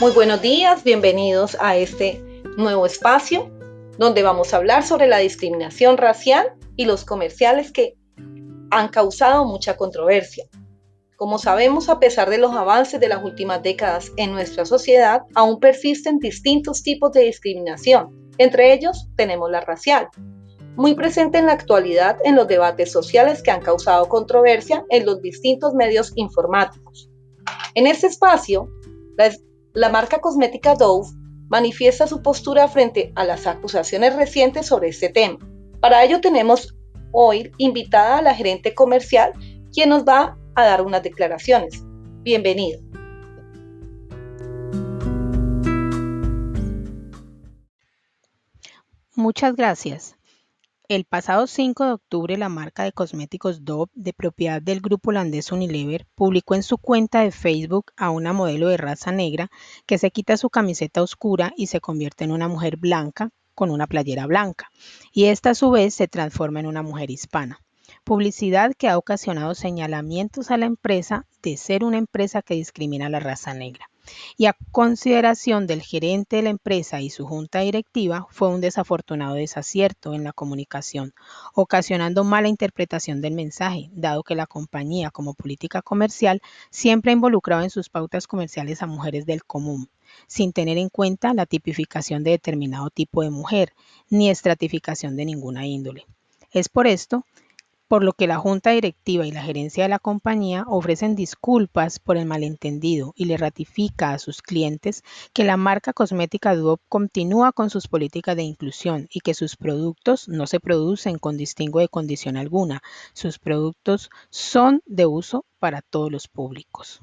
Muy buenos días, bienvenidos a este nuevo espacio donde vamos a hablar sobre la discriminación racial y los comerciales que han causado mucha controversia. Como sabemos, a pesar de los avances de las últimas décadas en nuestra sociedad, aún persisten distintos tipos de discriminación. Entre ellos tenemos la racial, muy presente en la actualidad en los debates sociales que han causado controversia en los distintos medios informáticos. En este espacio, la, la marca cosmética Dove manifiesta su postura frente a las acusaciones recientes sobre este tema. Para ello tenemos hoy invitada a la gerente comercial, quien nos va a dar unas declaraciones. Bienvenido. Muchas gracias. El pasado 5 de octubre, la marca de cosméticos Dove, de propiedad del grupo holandés Unilever, publicó en su cuenta de Facebook a una modelo de raza negra que se quita su camiseta oscura y se convierte en una mujer blanca con una playera blanca, y esta a su vez se transforma en una mujer hispana. Publicidad que ha ocasionado señalamientos a la empresa de ser una empresa que discrimina a la raza negra y a consideración del gerente de la empresa y su junta directiva fue un desafortunado desacierto en la comunicación, ocasionando mala interpretación del mensaje, dado que la compañía como política comercial siempre ha involucrado en sus pautas comerciales a mujeres del común sin tener en cuenta la tipificación de determinado tipo de mujer, ni estratificación de ninguna índole. Es por esto por lo que la junta directiva y la gerencia de la compañía ofrecen disculpas por el malentendido y le ratifica a sus clientes que la marca cosmética Duop continúa con sus políticas de inclusión y que sus productos no se producen con distingo de condición alguna. Sus productos son de uso para todos los públicos.